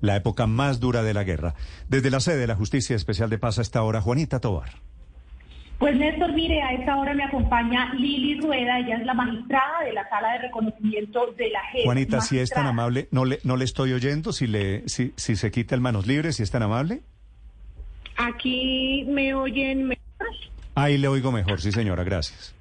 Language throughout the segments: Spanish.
la época más dura de la guerra. Desde la sede de la Justicia Especial de Paz a esta hora, Juanita Tobar. Pues Néstor, mire, a esta hora me acompaña Lili Rueda, ella es la magistrada de la sala de reconocimiento de la JEP. Juanita, si es tan amable, no le, no le estoy oyendo, si, le, si, si se quita el manos libres, si es tan amable. Aquí me oyen mejor. Ahí le oigo mejor, sí señora, gracias.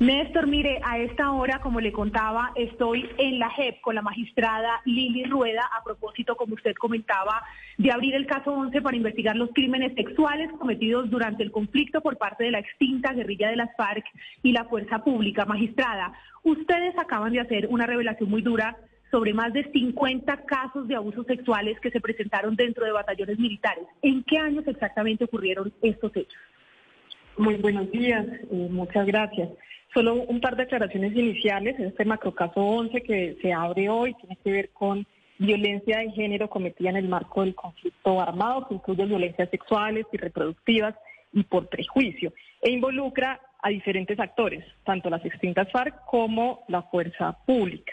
Néstor, mire, a esta hora, como le contaba, estoy en la JEP con la magistrada Lili Rueda a propósito, como usted comentaba, de abrir el caso 11 para investigar los crímenes sexuales cometidos durante el conflicto por parte de la extinta guerrilla de las FARC y la fuerza pública. Magistrada, ustedes acaban de hacer una revelación muy dura sobre más de 50 casos de abusos sexuales que se presentaron dentro de batallones militares. ¿En qué años exactamente ocurrieron estos hechos? Muy buenos días, eh, muchas gracias. Solo un par de aclaraciones iniciales. Este macrocaso 11 que se abre hoy tiene que ver con violencia de género cometida en el marco del conflicto armado, que incluye violencias sexuales y reproductivas y por prejuicio, e involucra a diferentes actores, tanto las extintas FARC como la fuerza pública.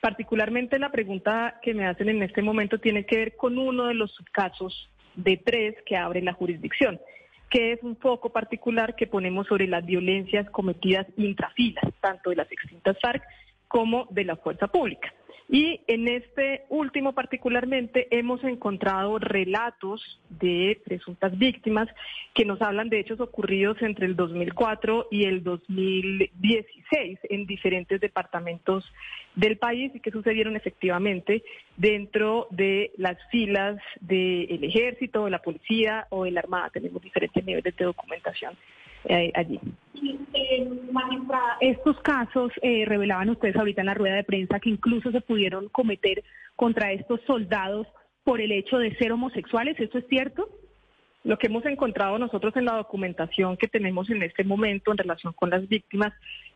Particularmente la pregunta que me hacen en este momento tiene que ver con uno de los subcasos de tres que abre la jurisdicción que es un foco particular que ponemos sobre las violencias cometidas intrafilas, tanto de las extintas FARC como de la fuerza pública. Y en este último particularmente hemos encontrado relatos de presuntas víctimas que nos hablan de hechos ocurridos entre el 2004 y el 2016 en diferentes departamentos del país y que sucedieron efectivamente dentro de las filas del ejército, de la policía o de la armada. Tenemos diferentes niveles de documentación eh, allí. Eh, estos casos eh, revelaban ustedes ahorita en la rueda de prensa que incluso se pudieron cometer contra estos soldados por el hecho de ser homosexuales. ¿Eso es cierto? Lo que hemos encontrado nosotros en la documentación que tenemos en este momento en relación con las víctimas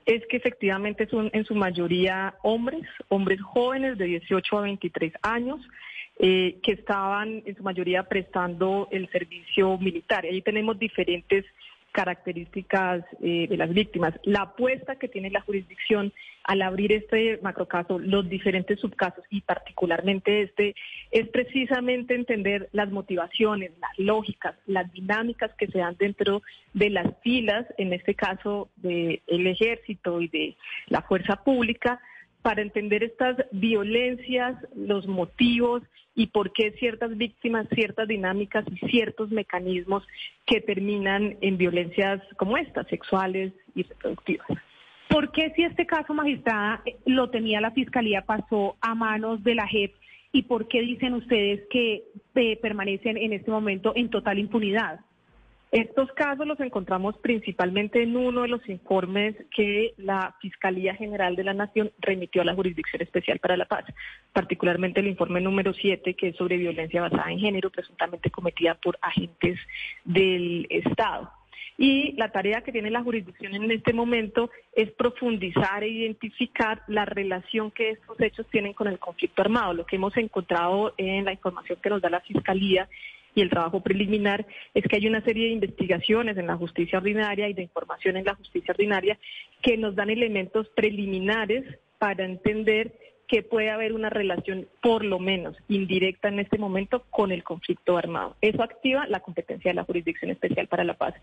es que efectivamente son en su mayoría hombres, hombres jóvenes de 18 a 23 años, eh, que estaban en su mayoría prestando el servicio militar. Ahí tenemos diferentes características eh, de las víctimas. La apuesta que tiene la jurisdicción al abrir este macrocaso, los diferentes subcasos y particularmente este, es precisamente entender las motivaciones, las lógicas, las dinámicas que se dan dentro de las filas, en este caso del ejército y de la fuerza pública, para entender estas violencias, los motivos y por qué ciertas víctimas, ciertas dinámicas y ciertos mecanismos que terminan en violencias como estas, sexuales y reproductivas. ¿Por qué si este caso, magistrada, lo tenía la Fiscalía, pasó a manos de la JEP y por qué dicen ustedes que eh, permanecen en este momento en total impunidad? Estos casos los encontramos principalmente en uno de los informes que la Fiscalía General de la Nación remitió a la Jurisdicción Especial para la Paz, particularmente el informe número 7, que es sobre violencia basada en género, presuntamente cometida por agentes del Estado. Y la tarea que tiene la jurisdicción en este momento es profundizar e identificar la relación que estos hechos tienen con el conflicto armado. Lo que hemos encontrado en la información que nos da la Fiscalía y el trabajo preliminar es que hay una serie de investigaciones en la justicia ordinaria y de información en la justicia ordinaria que nos dan elementos preliminares para entender que puede haber una relación, por lo menos indirecta en este momento, con el conflicto armado. Eso activa la competencia de la Jurisdicción Especial para la Paz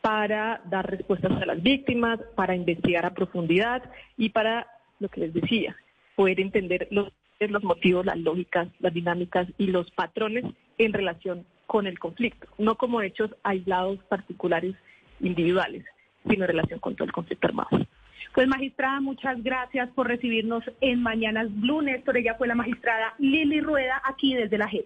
para dar respuestas a las víctimas, para investigar a profundidad y para, lo que les decía, poder entender los los motivos, las lógicas, las dinámicas y los patrones en relación con el conflicto, no como hechos aislados particulares individuales, sino en relación con todo el conflicto armado. Pues magistrada, muchas gracias por recibirnos en Mañanas Blue. Néstor, ella fue la magistrada Lili Rueda aquí desde la JEP.